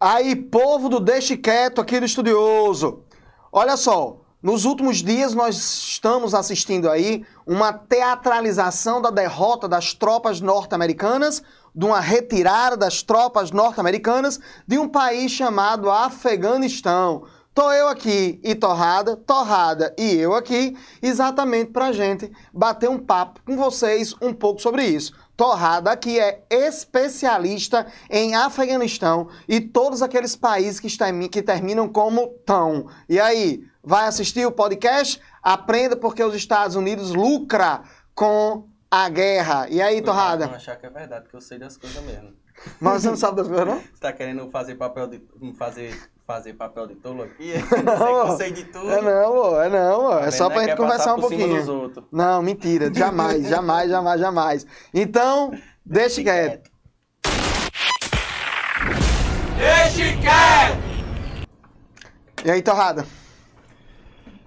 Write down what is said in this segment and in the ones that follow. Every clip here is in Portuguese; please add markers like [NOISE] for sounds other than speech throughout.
Aí, povo do Deixe Quieto aqui do Estudioso. Olha só, nos últimos dias nós estamos assistindo aí uma teatralização da derrota das tropas norte-americanas, de uma retirada das tropas norte-americanas de um país chamado Afeganistão. Tô eu aqui e Torrada, Torrada e eu aqui, exatamente pra gente bater um papo com vocês um pouco sobre isso. Torrada aqui é especialista em Afeganistão e todos aqueles países que, que terminam como tão. E aí, vai assistir o podcast? Aprenda porque os Estados Unidos lucra com a guerra. E aí, Torrada? Não achar que é verdade, que eu sei das coisas mesmo. Mas você não sabe das coisas, não? Você [LAUGHS] tá querendo fazer papel de. fazer, fazer papel de tolo aqui? [LAUGHS] Não, sei de tudo. É não, pô, é não, pô. É só pra gente conversar um pouquinho. Não, mentira. [LAUGHS] Jamais, jamais, jamais, jamais. Então, deixe quieto. Deixe quieto! E aí, Torrada?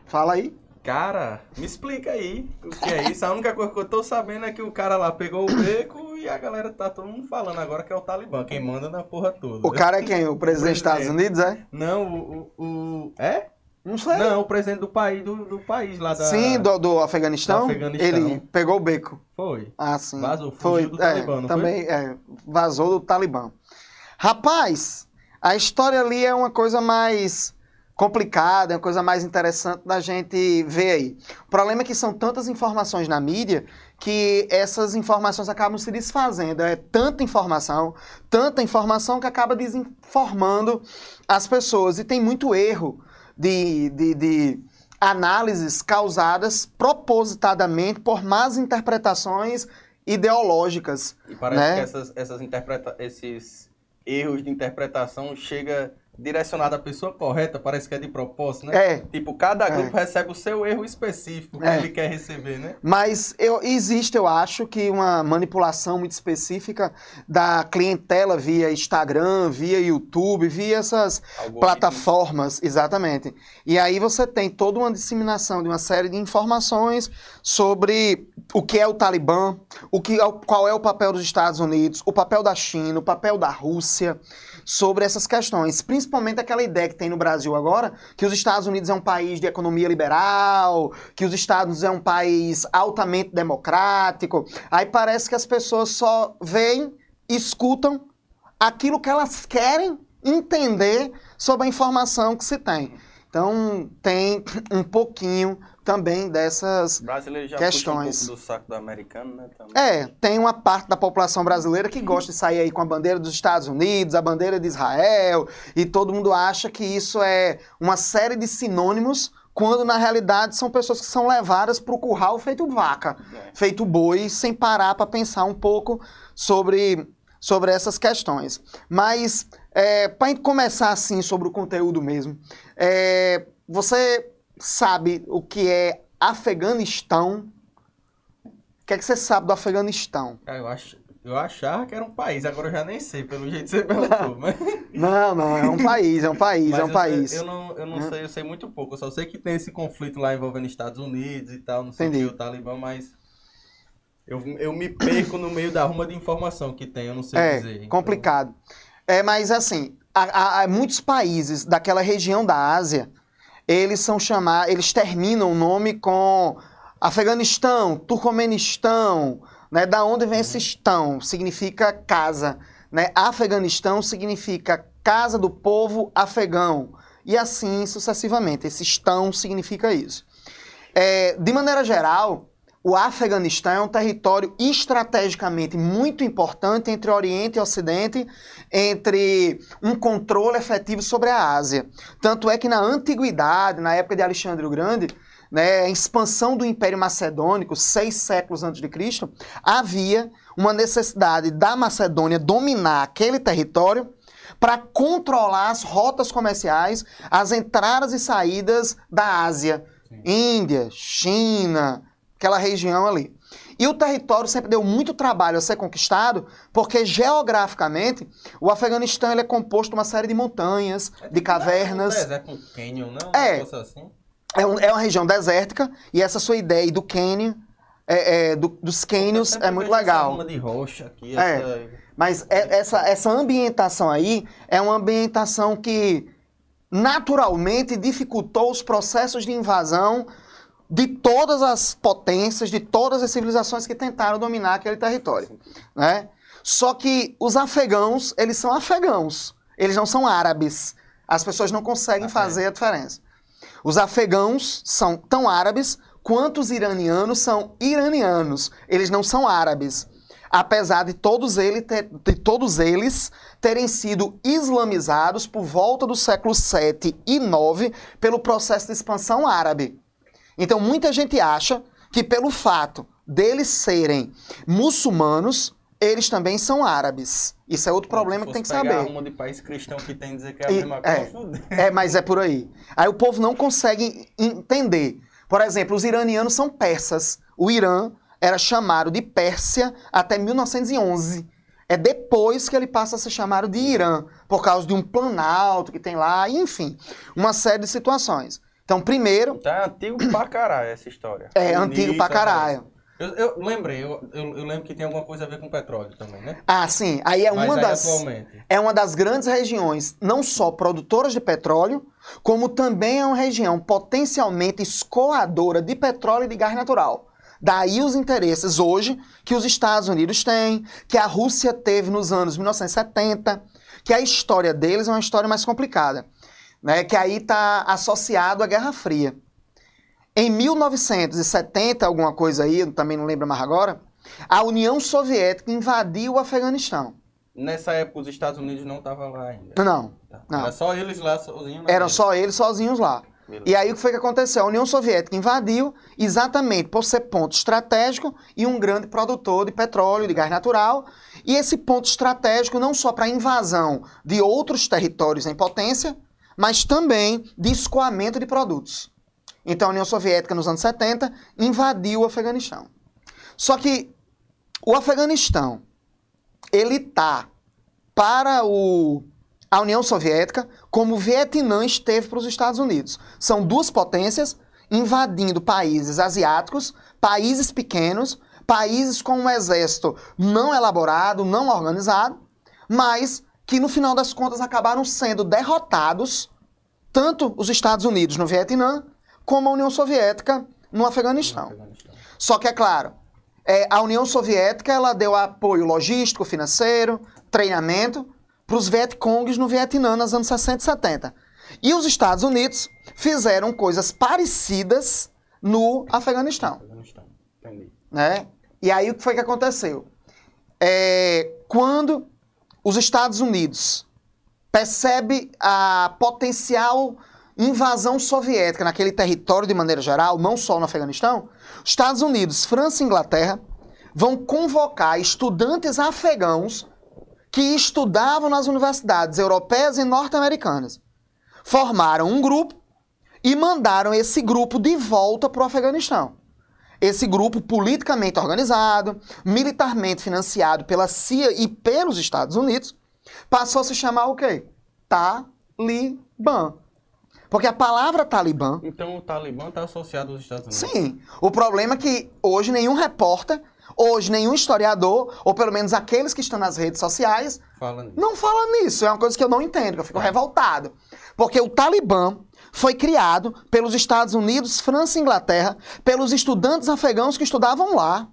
Fala aí. Cara, me explica aí o que é isso. A única coisa que eu tô sabendo é que o cara lá pegou o beco e a galera tá todo mundo falando agora que é o Talibã, quem manda na porra toda. O cara é quem? O presidente dos Estados Unidos, é? Não, o, o, o. É? Não sei. Não, o presidente do país, do, do país lá da. Sim, do, do Afeganistão. Do Afeganistão. Ele pegou o beco. Foi. Ah, sim. Vazou, foi, do é, Talibã, não também, foi? É, vazou do Talibã. Rapaz, a história ali é uma coisa mais complicada, é uma coisa mais interessante da gente ver aí. O problema é que são tantas informações na mídia que essas informações acabam se desfazendo. É tanta informação, tanta informação que acaba desinformando as pessoas. E tem muito erro de, de, de análises causadas propositadamente por más interpretações ideológicas. E parece né? que essas, essas interpreta esses erros de interpretação chega direcionado à pessoa correta, parece que é de propósito, né? É. Tipo, cada É. grupo recebe o seu erro específico que É. ele quer receber, né? Mas eu, existe, eu acho, que uma manipulação muito específica da clientela via Instagram, via YouTube, via essas plataformas, exatamente. E aí você tem toda uma disseminação de uma série de informações sobre o que é o Talibã, o que, é qual é o papel dos Estados Unidos, o papel da China, o papel da Rússia, sobre essas questões. Principalmente aquela ideia que tem no Brasil agora, que os Estados Unidos é um país de economia liberal, que os Estados é um país altamente democrático. Aí parece que as pessoas só veem, escutam aquilo que elas querem entender sobre a informação que se tem. Então, tem um pouquinho também dessas O brasileiro já Questões. puxa um pouco do saco do americano, né? Também. é, tem uma parte da população brasileira que gosta de sair aí com a bandeira dos Estados Unidos, a bandeira de Israel, e todo mundo acha que isso é uma série de sinônimos, quando na realidade são pessoas que são levadas para o curral feito vaca, É. feito boi, sem parar para pensar um pouco sobre, sobre essas questões. Mas, é, para começar assim sobre o conteúdo mesmo, é, você sabe o que é Afeganistão? O que é que você sabe do Afeganistão? Cara, eu, ach... eu achava que era um país, agora eu já nem sei, pelo jeito que você perguntou. Mas, [LAUGHS] Não, não, é um país, é um país, mas é um eu, país. Eu, não, eu não Hum. sei, eu sei muito pouco. Eu só sei que tem esse conflito lá envolvendo Estados Unidos e tal, não sei o Entendi. que, o Talibã, mas. Eu, eu me perco no meio da ruma de informação que tem, eu não sei É, dizer. Então, complicado. É, mas assim, há, há- há muitos países daquela região da Ásia, eles são chamados, eles terminam o nome com Afeganistão, Turcomenistão, né? Da onde vem esse estão? Significa casa, né? Afeganistão significa casa do povo afegão. E assim sucessivamente. Esse estão significa isso. É, de maneira geral, o Afeganistão é um território estrategicamente muito importante entre Oriente e Ocidente, entre um controle efetivo sobre a Ásia. Tanto é que na antiguidade, na época de Alexandre o Grande, né, a expansão do Império Macedônico, seis séculos antes de Cristo, havia uma necessidade da Macedônia dominar aquele território para controlar as rotas comerciais, as entradas e saídas da Ásia, Índia, China, aquela região ali. E o território sempre deu muito trabalho a ser conquistado, porque geograficamente o Afeganistão ele é composto de uma série de montanhas, é de tipo, cavernas. É deserto, um canyon, não? É. Um negócio assim. É, um- é uma região desértica, e essa sua ideia do Quênia é, é, do- dos cânions é muito legal. ruma de roxa aqui, É. essa... Mas é- essa, essa ambientação aí é uma ambientação que naturalmente dificultou os processos de invasão de todas as potências, de todas as civilizações que tentaram dominar aquele território. Né? Só que os afegãos, eles são afegãos, eles não são árabes. As pessoas não conseguem Ah, é. fazer a diferença. Os afegãos são tão árabes quanto os iranianos são iranianos. Eles não são árabes. Apesar de todos, ele ter- de todos eles terem sido islamizados por volta do século 7 e 9 pelo processo de expansão árabe. Então muita gente acha que pelo fato deles serem muçulmanos, eles também são árabes. Isso é outro problema que tem que saber. ruma de país cristão que tem dizer que é a E- mesma é. coisa. É, mas é por aí. Aí o povo não consegue entender. Por exemplo, os iranianos são persas. O Irã era chamado de Pérsia até 1911. É depois que ele passa a ser chamado de Irã, por causa de um planalto que tem lá, enfim, uma série de situações. Então, primeiro, Tá antigo pra caralho essa história. é antigo pra Início, caralho. Eu, eu lembrei, eu, eu, eu lembro que tem alguma coisa a ver com petróleo também, né? Ah, sim. Aí é Mas uma aí das. atualmente. é uma das grandes regiões, não só produtoras de petróleo, como também é uma região potencialmente escoadora de petróleo e de gás natural. Daí os interesses hoje que os Estados Unidos têm, que a Rússia teve nos anos 1970, que a história deles é uma história mais complicada, né? que aí está associado à Guerra Fria. Em 1970, alguma coisa aí, também não lembro mais agora, a União Soviética invadiu o Afeganistão. Nessa época os Estados Unidos não estavam lá ainda. Não, Tá. não. Era só eles lá sozinhos. na Eram só eles sozinhos lá. Beleza. E aí o que foi que aconteceu? A União Soviética invadiu exatamente por ser ponto estratégico e um grande produtor de petróleo, de gás natural. E esse ponto estratégico não só para invasão de outros territórios em potência, mas também de escoamento de produtos. Então a União Soviética, nos anos 70, invadiu o Afeganistão. Só que o Afeganistão, ele tá para o, a União Soviética como o Vietnã esteve para os Estados Unidos. São duas potências invadindo países asiáticos, países pequenos, países com um exército não elaborado, não organizado, mas que no final das contas acabaram sendo derrotados, tanto os Estados Unidos no Vietnã, como a União Soviética no Afeganistão. Afeganistão. Só que é claro, é, a União Soviética ela deu apoio logístico, financeiro, treinamento para os Vietcongs no Vietnã nos anos 60 e 70. E os Estados Unidos fizeram coisas parecidas no Afeganistão Afeganistão. Entendi. né? E aí o que foi que aconteceu? É, quando os Estados Unidos percebe a potencial invasão soviética naquele território de maneira geral, não só no Afeganistão, Estados Unidos, França e Inglaterra vão convocar estudantes afegãos que estudavam nas universidades europeias e norte-americanas. Formaram um grupo e mandaram esse grupo de volta para o Afeganistão. Esse grupo politicamente organizado, militarmente financiado pela CIA e pelos Estados Unidos, passou a se chamar o quê? Talibã. Porque a palavra Talibã Então o Talibã está associado aos Estados Unidos. Sim. O problema é que hoje nenhum repórter, hoje nenhum historiador, ou pelo menos aqueles que estão nas redes sociais, Fala nisso. não fala nisso. É uma coisa que eu não entendo, que eu fico revoltado. Porque o Talibã foi criado pelos Estados Unidos, França e Inglaterra, pelos estudantes afegãos que estudavam lá.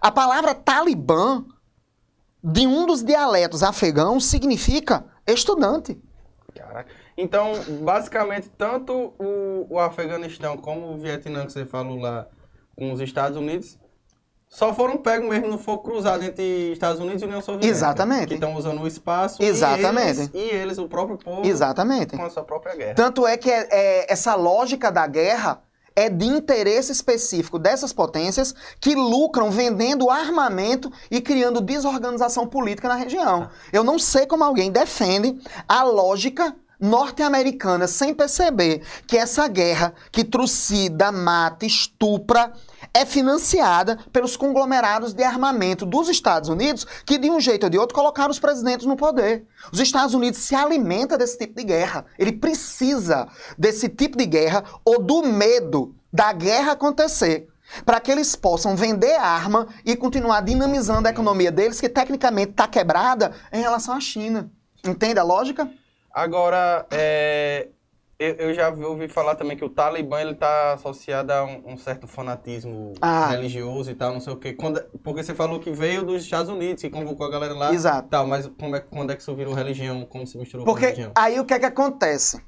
A palavra Talibã, de um dos dialetos afegãos, significa estudante. Caraca. Então, basicamente, tanto o, o Afeganistão como o Vietnã, que você falou lá, com os Estados Unidos, só foram pegos mesmo no fogo cruzado entre Estados Unidos e União Soviética. Exatamente. Que estão usando o espaço. Exatamente. E eles, e eles, o próprio povo, Exatamente. com a sua própria guerra. Tanto é que é- é- essa lógica da guerra é de interesse específico dessas potências que lucram vendendo armamento e criando desorganização política na região. Eu não sei como alguém defende a lógica norte-americana sem perceber que essa guerra que trucida, mata, estupra é financiada pelos conglomerados de armamento dos Estados Unidos que de um jeito ou de outro colocaram os presidentes no poder. Os Estados Unidos se alimenta desse tipo de guerra. Ele precisa desse tipo de guerra ou do medo da guerra acontecer. para que eles possam vender arma e continuar dinamizando a economia deles, que tecnicamente está quebrada em relação à China. Entende a lógica? Agora, é, eu, eu já ouvi falar também que o Talibã ele está associado a um, um certo fanatismo Ah. religioso e tal, não sei o quê. Quando- porque você falou que veio dos Estados Unidos, que convocou a galera lá. Exato. Tal, mas como é, quando é que isso virou religião? Como se misturou com Porque religião? aí o que é que acontece?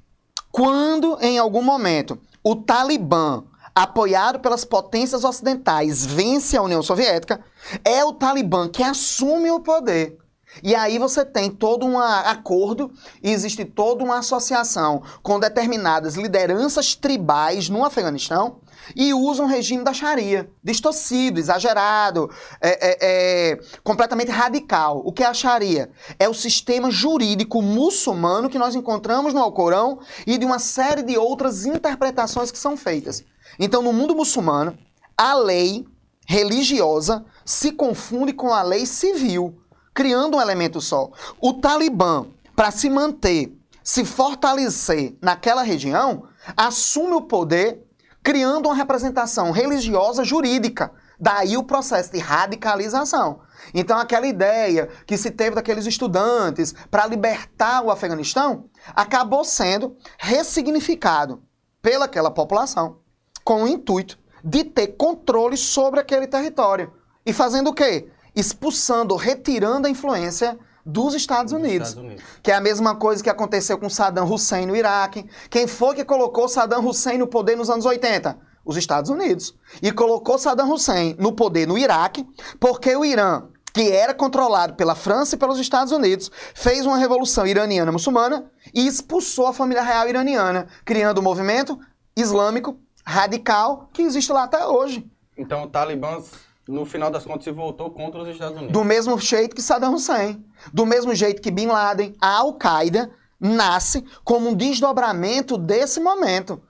Quando, em algum momento, o Talibã, apoiado pelas potências ocidentais, vence a União Soviética, é o Talibã que assume o poder. E aí você tem todo um acordo e existe toda uma associação com determinadas lideranças tribais no Afeganistão e usam o regime da Sharia, distorcido, exagerado, é, é, é, completamente radical. O que é a Sharia? É o sistema jurídico muçulmano que nós encontramos no Alcorão e de uma série de outras interpretações que são feitas. Então, no mundo muçulmano, a lei religiosa se confunde com a lei civil, criando um elemento só. O Talibã, para se manter, se fortalecer naquela região, assume o poder criando uma representação religiosa jurídica. Daí o processo de radicalização. Então, aquela ideia que se teve daqueles estudantes para libertar o Afeganistão acabou sendo ressignificado pelaquela população com o intuito de ter controle sobre aquele território. E fazendo o quê? Expulsando, retirando a influência dos Estados Dos Unidos. Estados Unidos. Que é a mesma coisa que aconteceu com Saddam Hussein no Iraque. Quem foi que colocou Saddam Hussein no poder nos anos 80? Os Estados Unidos. E colocou Saddam Hussein no poder no Iraque, porque o Irã, que era controlado pela França e pelos Estados Unidos, fez uma revolução iraniana muçulmana e expulsou a família real iraniana, criando um movimento islâmico radical que existe lá até hoje. Então o Talibã, no final das contas, se voltou contra os Estados Unidos. Do mesmo jeito que Saddam Hussein. Do mesmo jeito que Bin Laden, a Al-Qaeda nasce como um desdobramento desse momento.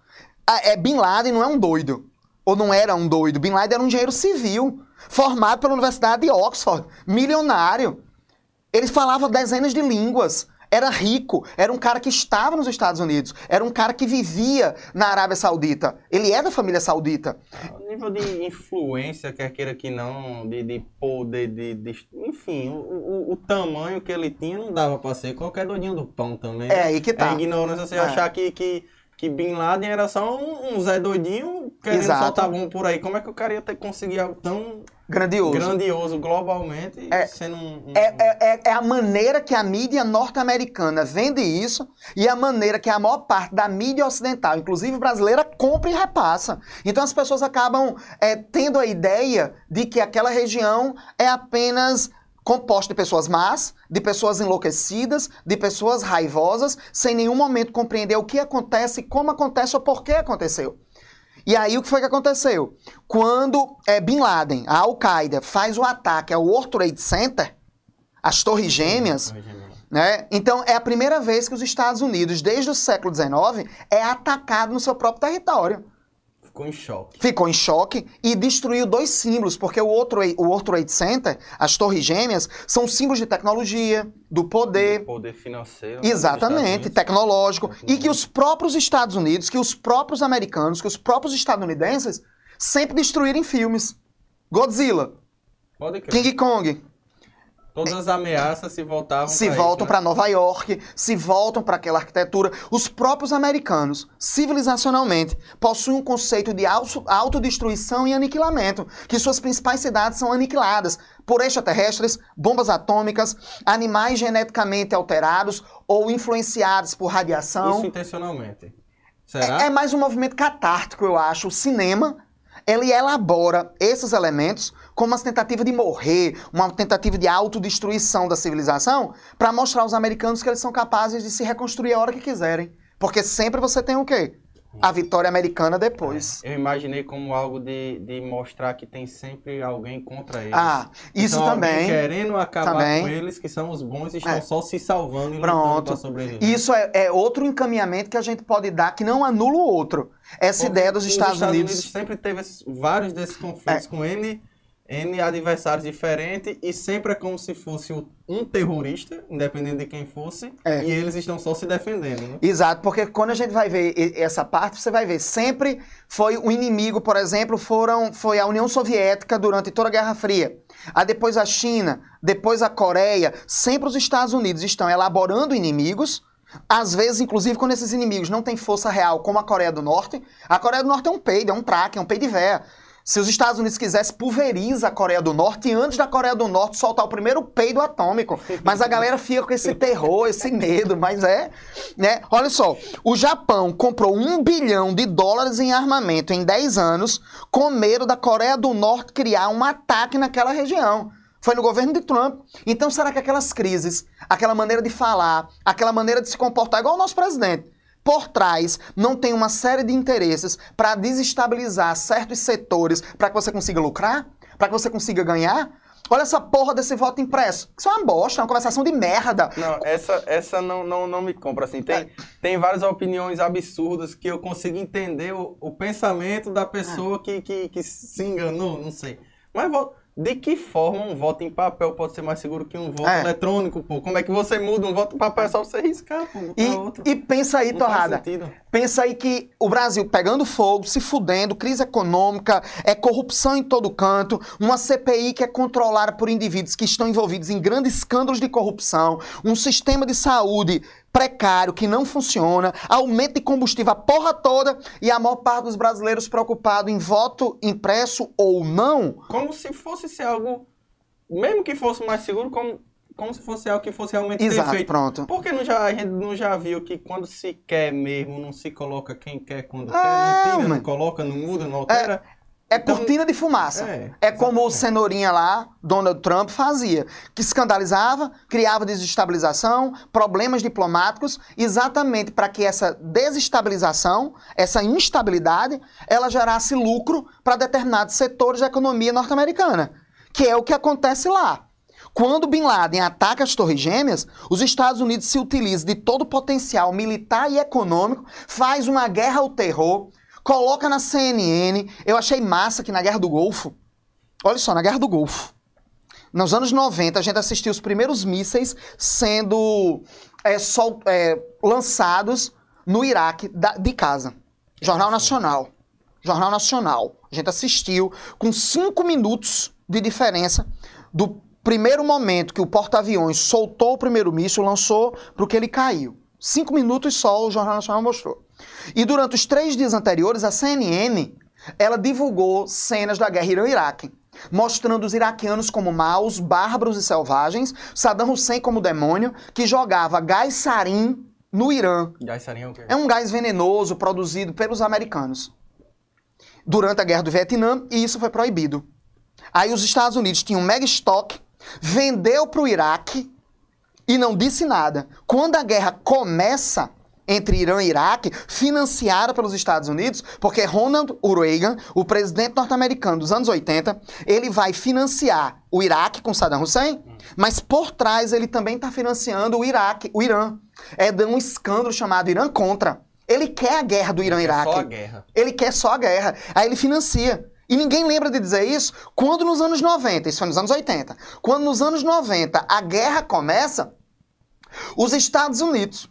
Ah, É, Bin Laden não é um doido. Ou não era um doido. Bin Laden era um engenheiro civil, formado pela Universidade de Oxford, milionário. Ele falava dezenas de línguas. Era rico, era um cara que estava nos Estados Unidos, era um cara que vivia na Arábia Saudita. Ele é da família saudita. O nível de influência, quer queira que não, de, de poder, de, de- enfim, o, o- o tamanho que ele tinha não dava pra ser qualquer doidinho do pão também. É aí que tá. É ignorância você É. achar que, que, que Bin Laden era só um, um Zé doidinho querendo Exato. soltar bom por aí. Como é que o cara ia ter conseguir algo tão Grandioso. grandioso globalmente É. sendo um... um- É, é- é- é a maneira que a mídia norte-americana vende isso e a maneira que a maior parte da mídia ocidental, inclusive brasileira, compra e repassa. Então as pessoas acabam é, tendo a ideia de que aquela região é apenas composta de pessoas más, de pessoas enlouquecidas, de pessoas raivosas, sem nenhum momento compreender o que acontece, como acontece ou por que aconteceu. E aí o que foi que aconteceu? Quando é, Bin Laden, a Al-Qaeda, faz o ataque ao World Trade Center, as Torres Gêmeas, né? Então é a primeira vez que os Estados Unidos, desde o século XIX, é atacado no seu próprio território. Ficou em choque. Ficou em choque e destruiu dois símbolos, porque o Trade, o World Trade Center, as Torres Gêmeas, são símbolos de tecnologia, do poder, Poder financeiro. dos Exatamente, tecnológico. E que Tecnológico. os próprios Estados Unidos, que os próprios americanos, que os próprios estadunidenses sempre destruíram em filmes. Godzilla, Pode crer. King Kong, Todas as ameaças se voltavam se pra voltam isso, né? para Nova York, se voltam para aquela arquitetura. Os próprios americanos, civilizacionalmente, possuem um conceito de auto- autodestruição e aniquilamento, que suas principais cidades são aniquiladas por extraterrestres, bombas atômicas, animais geneticamente alterados ou influenciados por radiação. Isso intencionalmente. Será? É, é mais um movimento catártico, eu acho. O cinema, ele elabora esses elementos como uma tentativa de morrer, uma tentativa de autodestruição da civilização, para mostrar aos americanos que eles são capazes de se reconstruir a hora que quiserem. Porque sempre você tem o quê? A vitória americana depois. Eu imaginei como algo de, de mostrar que tem sempre alguém contra eles. Ah, isso Então, também. querendo acabar Também. com eles, que são os bons, e estão É. só se salvando e Pronto. lutando pra sobreviver. Isso é, é outro encaminhamento que a gente pode dar que não anula o outro. Essa Porque ideia dos os Estados, Unidos. sempre teve esses- vários desses conflitos com N N adversários diferentes e sempre é como se fosse um terrorista, independente de quem fosse, É. e eles estão só se defendendo, né? Exato, porque quando a gente vai ver essa parte, você vai ver, sempre foi o inimigo, por exemplo, foram, foi a União Soviética durante toda a Guerra Fria. Aí depois a China, depois a Coreia, sempre os Estados Unidos estão elaborando inimigos, às vezes, inclusive, quando esses inimigos não têm força real, como a Coreia do Norte, a Coreia do Norte é um peido, é um traque, é um peido de véia. Se os Estados Unidos quisessem, pulveriza a Coreia do Norte antes da Coreia do Norte soltar o primeiro peido atômico. Mas a galera fica com esse terror, esse medo, mas é. Né? Olha só, o Japão comprou um bilhão de dólares em armamento em 10 anos, com medo da Coreia do Norte criar um ataque naquela região. Foi no governo de Trump. Então, será que aquelas crises, aquela maneira de falar, aquela maneira de se comportar, igual o nosso presidente, por trás não tem uma série de interesses para desestabilizar certos setores para que você consiga lucrar? Para que você consiga ganhar? Olha essa porra desse voto impresso. Isso é uma bosta, é uma conversação de merda. Não, essa, essa não, não, não me compra, assim. Tem, tem várias opiniões absurdas que eu consigo entender o, o pensamento da pessoa que, que, que se enganou, não sei. Mas vo- de que forma um voto em papel pode ser mais seguro que um voto É. eletrônico, pô? Como é que você muda um voto em papel? É só você riscar, pô, E, outro. e pensa aí, Não Torrada. Pensa aí que o Brasil pegando fogo, se fudendo, crise econômica, é corrupção em todo canto, uma CPI que é controlada por indivíduos que estão envolvidos em grandes escândalos de corrupção, um sistema de saúde precário que não funciona, aumento de combustível, a porra toda, e a maior parte dos brasileiros preocupado em voto impresso ou não. Como se fosse ser algo, mesmo que fosse mais seguro, como, como se fosse algo que fosse realmente Exato, perfeito. pronto. Porque não já, a gente não já viu que quando se quer mesmo, não se coloca quem quer quando É, quer, não tira, não coloca, não muda, não altera. É Então- cortina de fumaça. É, É, como o cenourinha lá, Donald Trump, fazia. Que escandalizava, criava desestabilização, problemas diplomáticos, exatamente para que essa desestabilização, essa instabilidade, ela gerasse lucro para determinados setores da economia norte-americana. Que é o que acontece lá. Quando Bin Laden ataca as Torres Gêmeas, os Estados Unidos se utilizam de todo o potencial militar e econômico, faz uma guerra ao terror, coloca na CNN. Eu achei massa que na Guerra do Golfo, olha só, na Guerra do Golfo, nos anos 90, a gente assistiu os primeiros mísseis sendo é, sol- é, lançados no Iraque da- de casa. Jornal Nacional. Jornal Nacional. A gente assistiu com cinco minutos de diferença do primeiro momento que o porta-aviões soltou o primeiro míssil, lançou para o que ele caiu. Cinco minutos só o Jornal Nacional mostrou. E durante os três dias anteriores, a CNN ela divulgou cenas da guerra Irã-Iraque, mostrando os iraquianos como maus, bárbaros e selvagens, Saddam Hussein como demônio, que jogava gás sarin no Irã. Já estaria o quê? É um gás venenoso produzido pelos americanos durante a guerra do Vietnã e isso foi proibido. Aí os Estados Unidos tinham um mega estoque, vendeu para o Iraque e não disse nada. Quando a guerra começa entre Irã e Iraque, financiada pelos Estados Unidos, porque Ronald Reagan, o presidente norte-americano dos anos 80, ele vai financiar o Iraque com Saddam Hussein, mas por trás ele também está financiando o Iraque, o Irã. É de um escândalo chamado Irã contra. Ele quer a guerra do Irã-Iraque. só a guerra. Ele quer só a guerra. Aí ele financia. E ninguém lembra de dizer isso quando nos anos 90, isso foi nos anos 80, quando nos anos 90 a guerra começa, os Estados Unidos,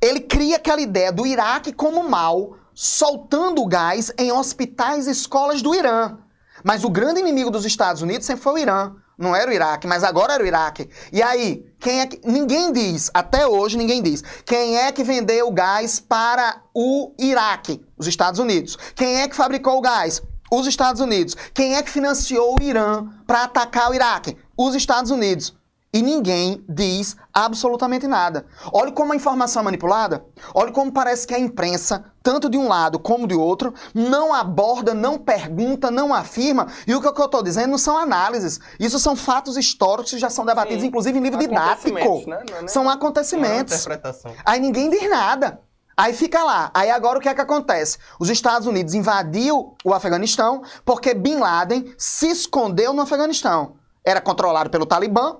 ele cria aquela ideia do Iraque como mal, soltando gás em hospitais e escolas do Irã. Mas o grande inimigo dos Estados Unidos sempre foi o Irã. Não era o Iraque, mas agora era o Iraque. E aí, quem é que. Ninguém diz, até hoje ninguém diz, quem é que vendeu o gás para o Iraque? Os Estados Unidos. Quem é que fabricou o gás? Os Estados Unidos. Quem é que financiou o Irã para atacar o Iraque? Os Estados Unidos. E ninguém diz absolutamente nada. Olha como a informação é manipulada. Olha como parece que a imprensa, tanto de um lado como de outro, não aborda, não pergunta, não afirma. E o que eu estou dizendo não são análises. Isso são fatos históricos que já são debatidos, Sim. inclusive em livro didático. Acontecimentos, né? Não é São Não é acontecimentos. interpretação. Aí ninguém diz nada. Aí fica lá. Aí agora o que é que acontece? Os Estados Unidos invadiu o Afeganistão porque Bin Laden se escondeu no Afeganistão. Era controlado pelo Talibã.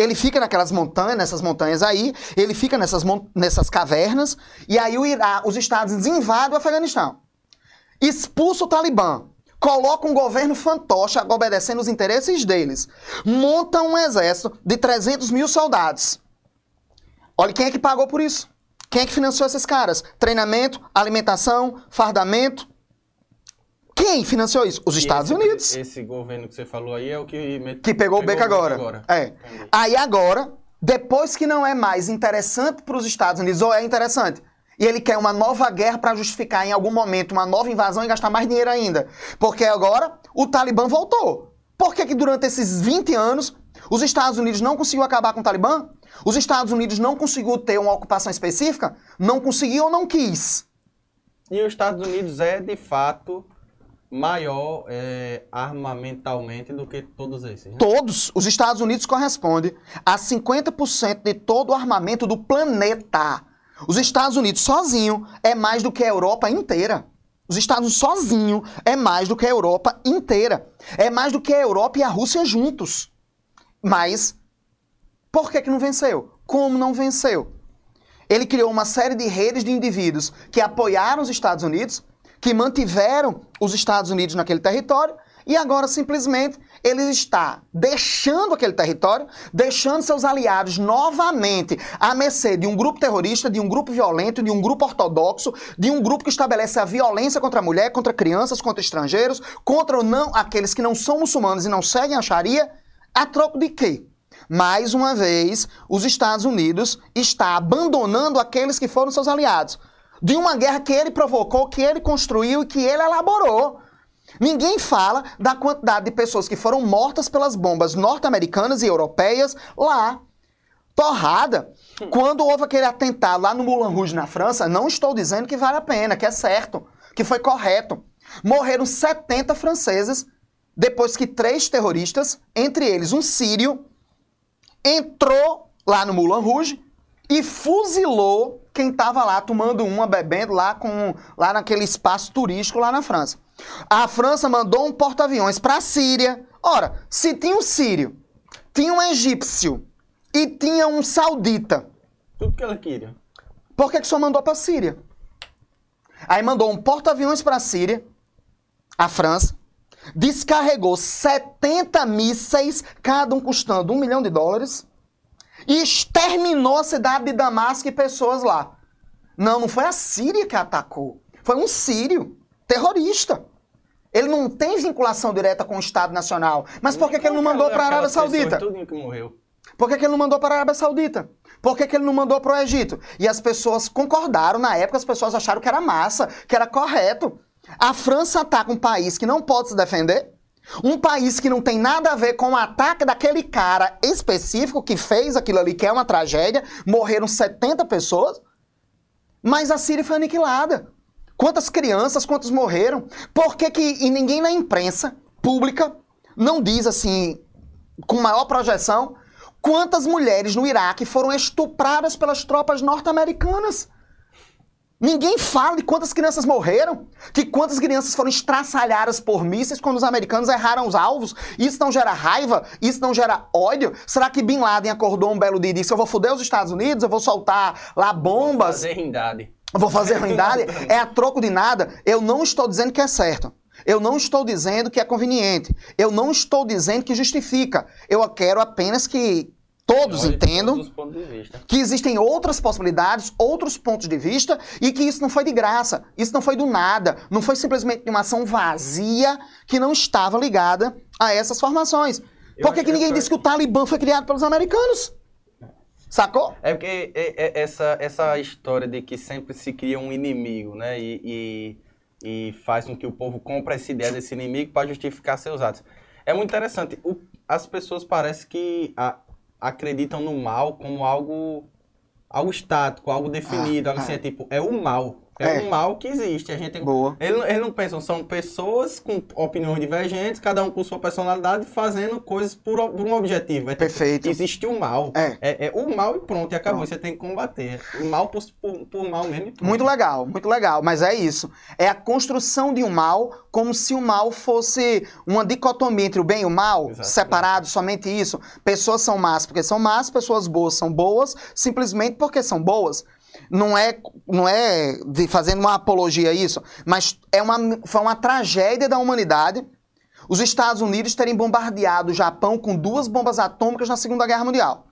Ele fica naquelas montanhas, nessas montanhas aí, ele fica nessas, nessas cavernas, e aí o Irá, os Estados Unidos invadem o Afeganistão. Expulsa o Talibã. colocam um governo fantoche obedecendo os interesses deles, montam um exército de 300 mil soldados. Olha quem é que pagou por isso. Quem é que financiou esses caras? Treinamento, alimentação, fardamento. Quem financiou isso? Os E Estados esse- Unidos. Esse governo que você falou aí é o que... met- Que pegou o beco agora. agora. É. Entendi. Aí agora, depois que não é mais interessante para os Estados Unidos, ou é interessante, e ele quer uma nova guerra para justificar em algum momento uma nova invasão e gastar mais dinheiro ainda. Porque agora o Talibã voltou. Por que, que durante esses 20 anos os Estados Unidos não conseguiu acabar com o Talibã? Os Estados Unidos não conseguiu ter uma ocupação específica? Não conseguiu ou não quis? E os Estados Unidos é, de fato, maior é, armamentalmente do que todos esses. Né? Todos os Estados Unidos correspondem a 50% de todo o armamento do planeta. Os Estados Unidos sozinho é mais do que a Europa inteira. Os Estados Unidos sozinho é mais do que a Europa inteira. É mais do que a Europa e a Rússia juntos. Mas por que, que não venceu? Como não venceu? Ele criou uma série de redes de indivíduos que apoiaram os Estados Unidos, que mantiveram os Estados Unidos naquele território, e agora simplesmente ele está deixando aquele território, deixando seus aliados novamente à mercê de um grupo terrorista, de um grupo violento, de um grupo ortodoxo, de um grupo que estabelece a violência contra a mulher, contra crianças, contra estrangeiros, contra não aqueles que não são muçulmanos e não seguem a Sharia, a troco de quê? Mais uma vez, os Estados Unidos está abandonando aqueles que foram seus aliados. De uma guerra que ele provocou, que ele construiu e que ele elaborou. Ninguém fala da quantidade de pessoas que foram mortas pelas bombas norte-americanas e europeias lá. Torrada. Quando houve aquele atentado lá no Moulin Rouge, na França, não estou dizendo que vale a pena, que é certo, que foi correto. Morreram 70 franceses depois que três terroristas, entre eles um sírio, entrou lá no Moulin Rouge e fuzilou quem estava lá tomando uma, bebendo lá, com, lá naquele espaço turístico lá na França. A França mandou um porta-aviões para a Síria. Ora, se tinha um sírio, tinha um egípcio e tinha um saudita, Tudo que ela queria. por que, que só mandou para a Síria? Aí mandou um porta-aviões para a Síria, a França, descarregou 70 mísseis, cada um custando um milhão de dólares, e exterminou a cidade de Damasco e pessoas lá. Não, não foi a Síria que atacou. Foi um sírio, terrorista. Ele não tem vinculação direta com o Estado Nacional. Mas por que, que ele não mandou para a Arábia Saudita? Que morreu. Por que, que ele não mandou para a Arábia Saudita? Por que, que ele não mandou para o Egito? E as pessoas concordaram, na época as pessoas acharam que era massa, que era correto. A França ataca um país que não pode se defender, um país que não tem nada a ver com o ataque daquele cara específico que fez aquilo ali, que é uma tragédia, morreram 70 pessoas, mas a Síria foi aniquilada. Quantas crianças, quantos morreram? Por que, que e ninguém na imprensa pública não diz assim, com maior projeção, quantas mulheres no Iraque foram estupradas pelas tropas norte-americanas? Ninguém fala de quantas crianças morreram, que quantas crianças foram estraçalhadas por mísseis quando os americanos erraram os alvos. Isso não gera raiva? Isso não gera ódio? Será que Bin Laden acordou um belo dia e disse: Eu vou foder os Estados Unidos, eu vou soltar lá bombas? Fazer rindade. Vou fazer ruindade? [LAUGHS] É a troco de nada? Eu não estou dizendo que é certo. Eu não estou dizendo que é conveniente. Eu não estou dizendo que justifica. Eu quero apenas que todos entendam que existem outras possibilidades, outros pontos de vista e que isso não foi de graça, isso não foi do nada, não foi simplesmente uma ação vazia que não estava ligada a essas formações. Eu Por que, que ninguém disse que o Talibã foi criado pelos americanos? Sacou? É porque é- é- essa, essa história de que sempre se cria um inimigo, né? E, e, e faz com que o povo compre essa ideia desse inimigo para justificar seus atos. É muito interessante. O- as pessoas parecem que a- acreditam no mal como algo, algo estático, algo definido. Ah, algo assim, ah. é tipo, é o mal. É, É. o mal que existe. A gente tem- Boa. Eles, não- eles não pensam, são pessoas com opiniões divergentes, cada um com sua personalidade, fazendo coisas por, por um objetivo. É tipo, Perfeito. Existe o mal. É. É, o mal e pronto, e acabou. Pronto. Você tem que combater. O mal por, por, por mal mesmo. e. Muito legal, muito legal, mas é isso. É a construção de um mal como se o mal fosse uma dicotomia entre o bem e o mal, Exatamente. separado, somente isso. Pessoas são más porque são más, pessoas boas são boas, simplesmente porque são boas. Não é, não é de, fazendo uma apologia a isso, mas é uma, foi uma tragédia da humanidade os Estados Unidos terem bombardeado o Japão com duas bombas atômicas na Segunda Guerra Mundial.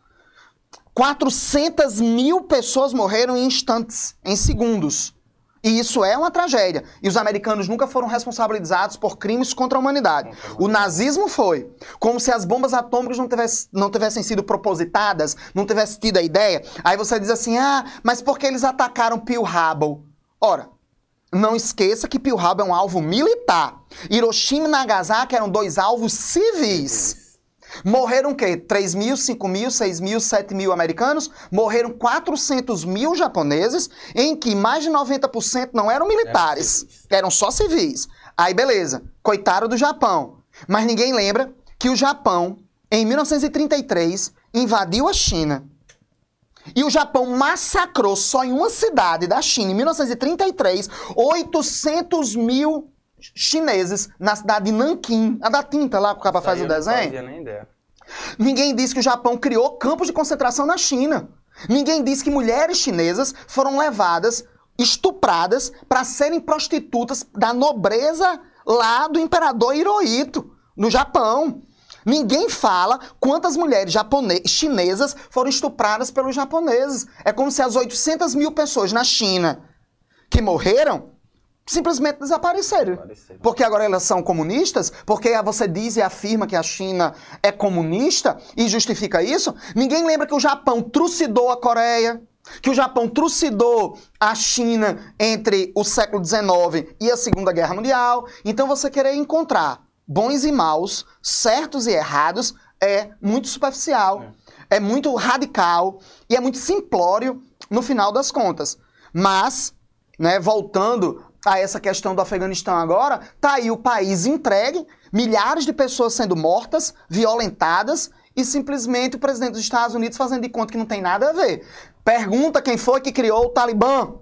400 mil pessoas morreram em instantes, em segundos. E isso é uma tragédia. E os americanos nunca foram responsabilizados por crimes contra a humanidade. O nazismo foi. Como se as bombas atômicas não, tivesse, não tivessem sido propositadas, não tivesse tido a ideia. Aí você diz assim: ah, mas por que eles atacaram Pearl Harbor? Ora, não esqueça que Pearl Harbor é um alvo militar. Hiroshima e Nagasaki eram dois alvos civis. Morreram o quê? 3 mil, 5 mil, 6 mil, 7 mil americanos? Morreram 400 mil japoneses, em que mais de 90% não eram militares, eram só civis. Aí beleza, coitado do Japão. Mas ninguém lembra que o Japão, em 1933, invadiu a China e o Japão massacrou só em uma cidade da China, em 1933, 800 mil chineses na cidade de Nanquim, a da tinta lá que o capa faz o desenho. Não nem ideia. Ninguém disse que o Japão criou campos de concentração na China. Ninguém disse que mulheres chinesas foram levadas, estupradas, para serem prostitutas da nobreza lá do imperador Hirohito, no Japão. Ninguém fala quantas mulheres chinesas foram estupradas pelos japoneses. É como se as 800 mil pessoas na China que morreram simplesmente desapareceram. Porque agora elas são comunistas? Porque você diz e afirma que a China é comunista e justifica isso? Ninguém lembra que o Japão trucidou a Coreia, que o Japão trucidou a China entre o século XIX e a Segunda Guerra Mundial. Então você querer encontrar bons e maus, certos e errados, é muito superficial, é. é muito radical e é muito simplório no final das contas. Mas, né, voltando a essa questão do Afeganistão agora, tá aí o país entregue, milhares de pessoas sendo mortas, violentadas e simplesmente o presidente dos Estados Unidos fazendo de conta que não tem nada a ver. Pergunta quem foi que criou o Talibã.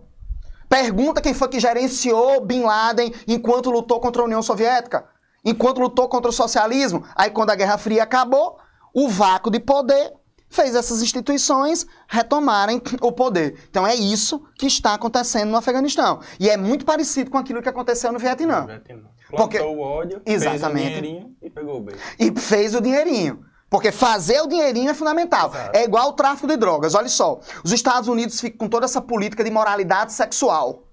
Pergunta quem foi que gerenciou Bin Laden enquanto lutou contra a União Soviética enquanto lutou contra o socialismo. Aí, quando a Guerra Fria acabou, o vácuo de poder fez essas instituições retomarem o poder. Então é isso que está acontecendo no Afeganistão. E é muito parecido com aquilo que aconteceu no Vietnã. No Vietnã. Porque o ódio, exatamente. fez o dinheirinho e pegou o beijo. E fez o dinheirinho. Porque fazer o dinheirinho é fundamental. Exato. É igual o tráfico de drogas. Olha só, os Estados Unidos ficam com toda essa política de moralidade sexual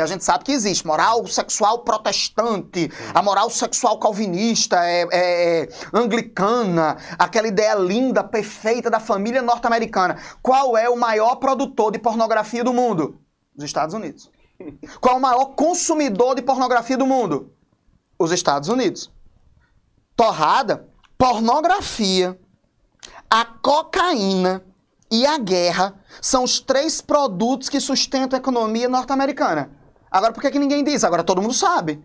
que a gente sabe que existe, moral sexual protestante, a moral sexual calvinista, é, é, é, anglicana, aquela ideia linda, perfeita da família norte-americana. Qual é o maior produtor de pornografia do mundo? Os Estados Unidos. [LAUGHS] Qual é o maior consumidor de pornografia do mundo? Os Estados Unidos. Torrada, pornografia, a cocaína e a guerra são os três produtos que sustentam a economia norte-americana. Agora, por que, que ninguém diz? Agora todo mundo sabe.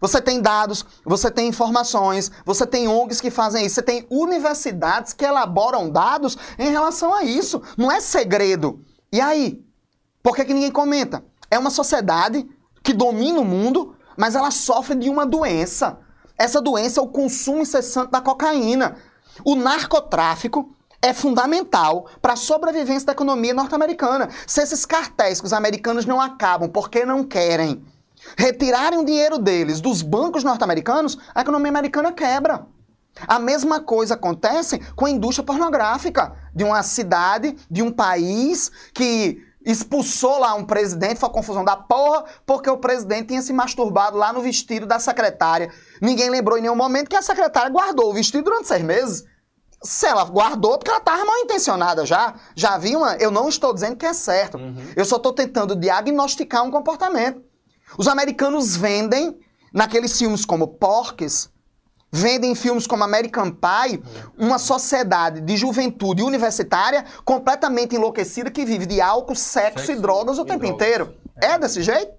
Você tem dados, você tem informações, você tem ONGs que fazem isso, você tem universidades que elaboram dados em relação a isso. Não é segredo. E aí? Por que, que ninguém comenta? É uma sociedade que domina o mundo, mas ela sofre de uma doença. Essa doença é o consumo incessante da cocaína. O narcotráfico é fundamental para a sobrevivência da economia norte-americana. Se esses cartéis que os americanos não acabam porque não querem retirarem o dinheiro deles dos bancos norte-americanos, a economia americana quebra. A mesma coisa acontece com a indústria pornográfica de uma cidade, de um país que expulsou lá um presidente, foi a confusão da porra, porque o presidente tinha se masturbado lá no vestido da secretária. Ninguém lembrou em nenhum momento que a secretária guardou o vestido durante seis meses se ela guardou, porque ela estava mal intencionada já. Já vi uma. Eu não estou dizendo que é certo. Uhum. Eu só estou tentando diagnosticar um comportamento. Os americanos vendem, naqueles filmes como Porques, vendem filmes como American Pie, uma sociedade de juventude universitária completamente enlouquecida que vive de álcool, sexo, sexo e drogas o e tempo drogas. inteiro. É. é desse jeito?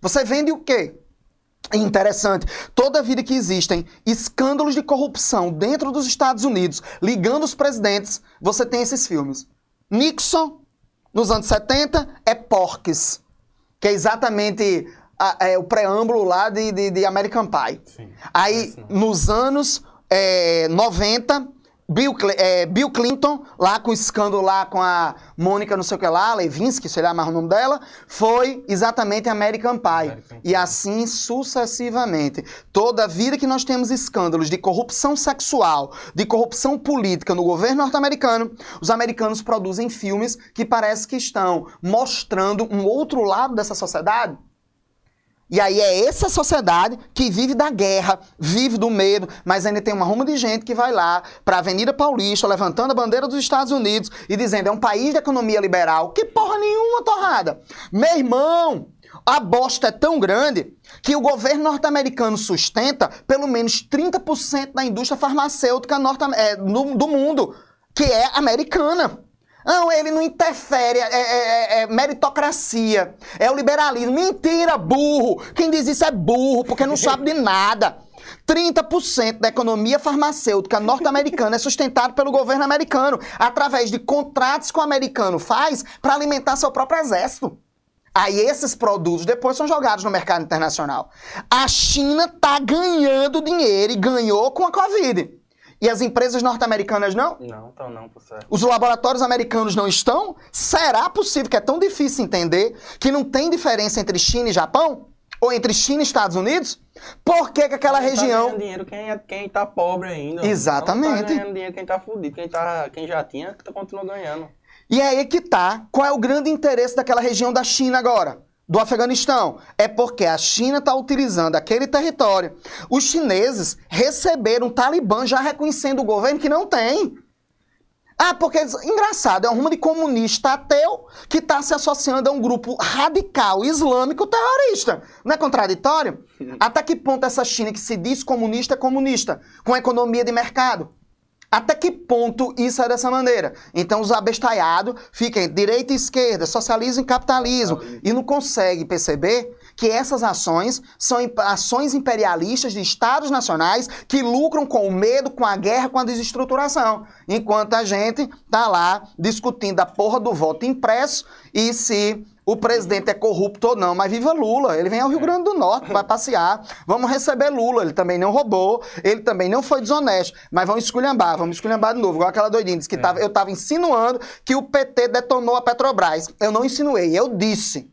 Você vende o quê? Interessante. Toda vida que existem escândalos de corrupção dentro dos Estados Unidos, ligando os presidentes, você tem esses filmes. Nixon, nos anos 70, é Porques, que é exatamente a, é, o preâmbulo lá de, de, de American Pie. Sim, Aí, nos anos é, 90, Bill, é, Bill Clinton, lá com o escândalo lá com a Mônica não sei o que lá, Levinsky, sei lá mais o nome dela, foi exatamente American Pie. American E assim sucessivamente. Toda vida que nós temos escândalos de corrupção sexual, de corrupção política no governo norte-americano, os americanos produzem filmes que parece que estão mostrando um outro lado dessa sociedade. E aí é essa sociedade que vive da guerra, vive do medo, mas ainda tem uma ruma de gente que vai lá para a Avenida Paulista, levantando a bandeira dos Estados Unidos e dizendo é um país de economia liberal. Que porra nenhuma, torrada! Meu irmão, a bosta é tão grande que o governo norte-americano sustenta pelo menos 30% da indústria farmacêutica norte é, do, do mundo, que é americana. Não, ele não interfere, é, é- é- é meritocracia, é o liberalismo. Mentira, burro! Quem diz isso é burro, porque não sabe de nada. 30% da economia farmacêutica norte-americana é sustentado pelo governo americano, através de contratos que o americano faz para alimentar seu próprio exército. Aí esses produtos depois são jogados no mercado internacional. A China tá ganhando dinheiro e ganhou com a Covid. E as empresas norte-americanas não? Não, então não, por certo. Os laboratórios americanos não estão? Será possível que é tão difícil entender que não tem diferença entre China e Japão? Ou entre China e Estados Unidos? Por que, que aquela Não Tá região. ganhando dinheiro quem, é, quem tá pobre ainda. Exatamente. Não tá ganhando dinheiro quem tá fudido. Quem, tá, quem já tinha, tá- continua ganhando. E é aí que tá. Qual é o grande interesse daquela região da China agora? Do Afeganistão? É porque a China está utilizando aquele território. Os chineses receberam o Talibã já reconhecendo o governo que não tem. Ah, porque, engraçado, é um rumo de comunista ateu que está se associando a um grupo radical islâmico terrorista. Não é contraditório? [LAUGHS] Até que ponto essa China que se diz comunista é comunista? Com economia de mercado? Até que ponto isso é dessa maneira? Então os abestalhados ficam direita e esquerda, socialismo e capitalismo, Capitalismo. e não consegue perceber que essas ações são ações imperialistas de estados nacionais que lucram com o medo, com a guerra, com a desestruturação. Enquanto a gente tá lá discutindo a porra do voto impresso e se o presidente é corrupto ou não, mas viva Lula. Ele vem ao Rio Grande do Norte, vai passear. Vamos receber Lula. Ele também não roubou, ele também não foi desonesto. Mas vão esculhambar, vamos esculhambar de novo. Igual aquela doidinha disse que tava, eu estava insinuando que o PT detonou a Petrobras. Eu não insinuei, eu disse.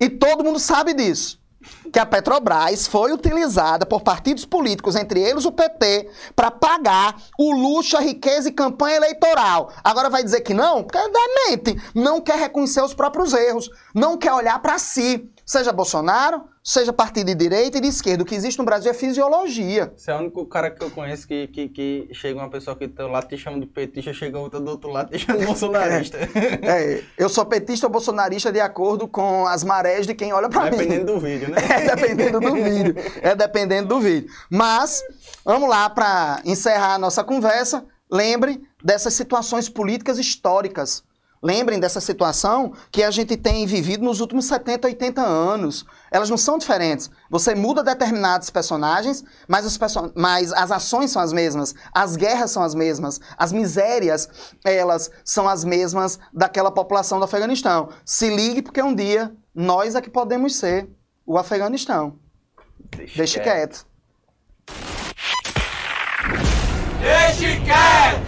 E todo mundo sabe disso. Que a Petrobras foi utilizada por partidos políticos, entre eles o PT, para pagar o luxo, a riqueza e campanha eleitoral. Agora vai dizer que não? Porque é demente. Não quer reconhecer os próprios erros. Não quer olhar para si. Seja Bolsonaro, seja partido de direita e de esquerda. O que existe no Brasil é fisiologia. Você é o único cara que eu conheço que, que, que chega uma pessoa que do teu lado te chama de petista, chega outra do outro lado te chama de [LAUGHS] bolsonarista. É, eu sou petista ou bolsonarista de acordo com as marés de quem olha para mim. Dependendo do vídeo, né? [LAUGHS] É dependendo do vídeo. É dependendo do vídeo. Mas, vamos lá, para encerrar a nossa conversa, lembre dessas situações políticas históricas. Lembrem dessa situação que a gente tem vivido nos últimos 70, 80 anos. Elas não são diferentes. Você muda determinados personagens, mas, os perso- mas as ações são as mesmas, as guerras são as mesmas, as misérias, elas são as mesmas daquela população do Afeganistão. Se ligue, porque um dia nós é que podemos ser o Afeganistão. Deixe quieto. Deixe quieto!